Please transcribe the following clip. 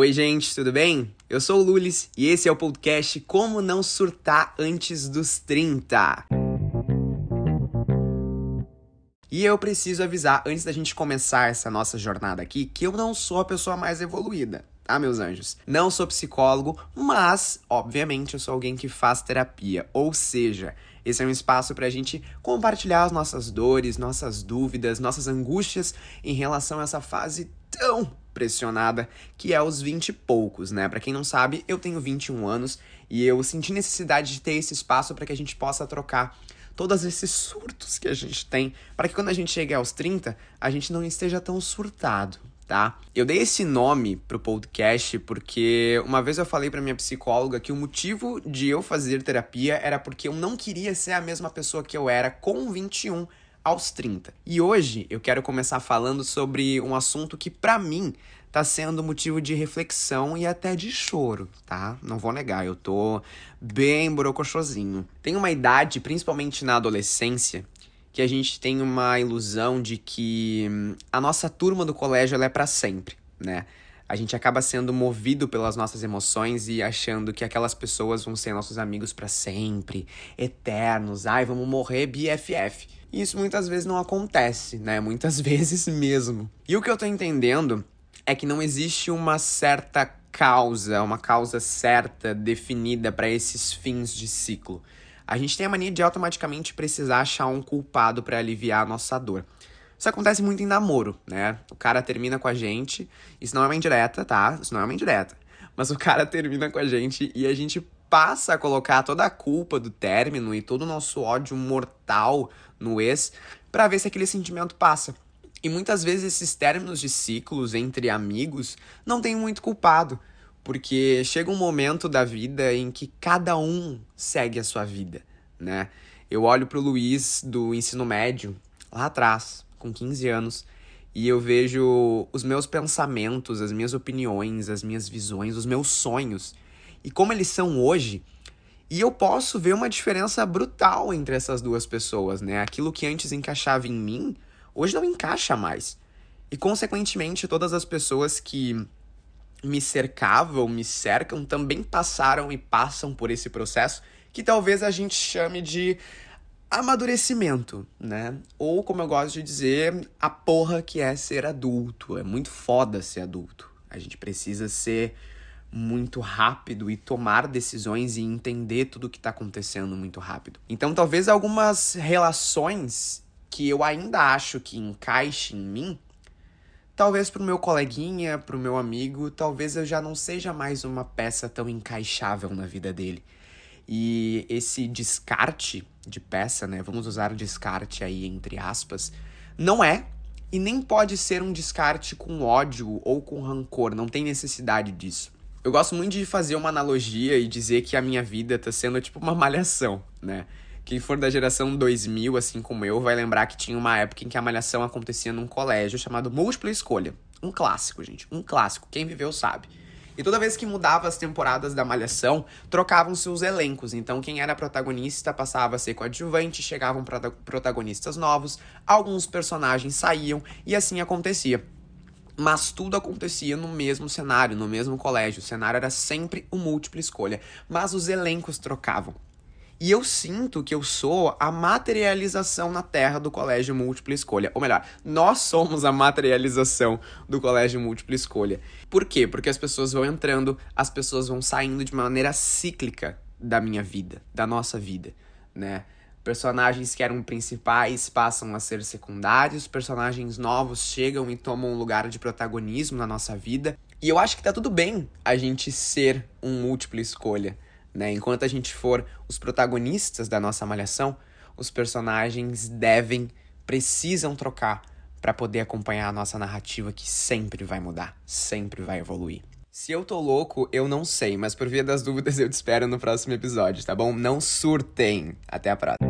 Oi, gente, tudo bem? Eu sou o Lulis e esse é o podcast Como Não Surtar Antes dos 30. E eu preciso avisar, antes da gente começar essa nossa jornada aqui, que eu não sou a pessoa mais evoluída, tá, meus anjos? Não sou psicólogo, mas, obviamente, eu sou alguém que faz terapia. Ou seja, esse é um espaço para a gente compartilhar as nossas dores, nossas dúvidas, nossas angústias em relação a essa fase tão pressionada que é os 20 e poucos, né? Para quem não sabe, eu tenho 21 anos e eu senti necessidade de ter esse espaço para que a gente possa trocar todos esses surtos que a gente tem, para que quando a gente chegue aos 30, a gente não esteja tão surtado, tá? Eu dei esse nome pro podcast porque uma vez eu falei para minha psicóloga que o motivo de eu fazer terapia era porque eu não queria ser a mesma pessoa que eu era com 21 aos 30. E hoje eu quero começar falando sobre um assunto que para mim tá sendo motivo de reflexão e até de choro, tá? Não vou negar, eu tô bem brocochosinho. Tem uma idade, principalmente na adolescência, que a gente tem uma ilusão de que hum, a nossa turma do colégio é para sempre, né? A gente acaba sendo movido pelas nossas emoções e achando que aquelas pessoas vão ser nossos amigos para sempre, eternos. Ai, vamos morrer BFF. E isso muitas vezes não acontece, né? Muitas vezes mesmo. E o que eu tô entendendo é que não existe uma certa causa, uma causa certa definida para esses fins de ciclo. A gente tem a mania de automaticamente precisar achar um culpado para aliviar a nossa dor. Isso acontece muito em namoro, né? O cara termina com a gente, isso não é uma indireta, tá? Isso não é uma indireta. Mas o cara termina com a gente e a gente passa a colocar toda a culpa do término e todo o nosso ódio mortal no ex para ver se aquele sentimento passa. E muitas vezes esses términos de ciclos entre amigos não tem muito culpado, porque chega um momento da vida em que cada um segue a sua vida, né? Eu olho pro Luiz do ensino médio, lá atrás, com 15 anos, e eu vejo os meus pensamentos, as minhas opiniões, as minhas visões, os meus sonhos, e como eles são hoje, e eu posso ver uma diferença brutal entre essas duas pessoas, né? Aquilo que antes encaixava em mim hoje não encaixa mais. E, consequentemente, todas as pessoas que me cercavam, me cercam, também passaram e passam por esse processo que talvez a gente chame de amadurecimento, né? Ou, como eu gosto de dizer, a porra que é ser adulto. É muito foda ser adulto. A gente precisa ser muito rápido e tomar decisões e entender tudo o que está acontecendo muito rápido. Então, talvez algumas relações que eu ainda acho que encaixe em mim, talvez pro meu coleguinha, pro meu amigo, talvez eu já não seja mais uma peça tão encaixável na vida dele. E esse descarte de peça, né? Vamos usar descarte aí entre aspas, não é e nem pode ser um descarte com ódio ou com rancor, não tem necessidade disso. Eu gosto muito de fazer uma analogia e dizer que a minha vida tá sendo tipo uma malhação, né? Quem for da geração 2000, assim como eu, vai lembrar que tinha uma época em que a malhação acontecia num colégio chamado Múltipla Escolha. Um clássico, gente. Um clássico. Quem viveu sabe. E toda vez que mudava as temporadas da Malhação, trocavam-se os elencos. Então, quem era protagonista passava a ser coadjuvante, chegavam protagonistas novos, alguns personagens saíam e assim acontecia. Mas tudo acontecia no mesmo cenário, no mesmo colégio. O cenário era sempre o múltipla escolha, mas os elencos trocavam. E eu sinto que eu sou a materialização na Terra do Colégio Múltipla Escolha. Ou melhor, nós somos a materialização do Colégio Múltipla Escolha. Por quê? Porque as pessoas vão entrando, as pessoas vão saindo de maneira cíclica da minha vida, da nossa vida, né? Personagens que eram principais passam a ser secundários, personagens novos chegam e tomam um lugar de protagonismo na nossa vida. E eu acho que tá tudo bem a gente ser um múltipla escolha né? Enquanto a gente for os protagonistas da nossa malhação, os personagens devem, precisam trocar para poder acompanhar a nossa narrativa que sempre vai mudar, sempre vai evoluir. Se eu tô louco, eu não sei, mas por via das dúvidas eu te espero no próximo episódio, tá bom? Não surtem. Até a próxima.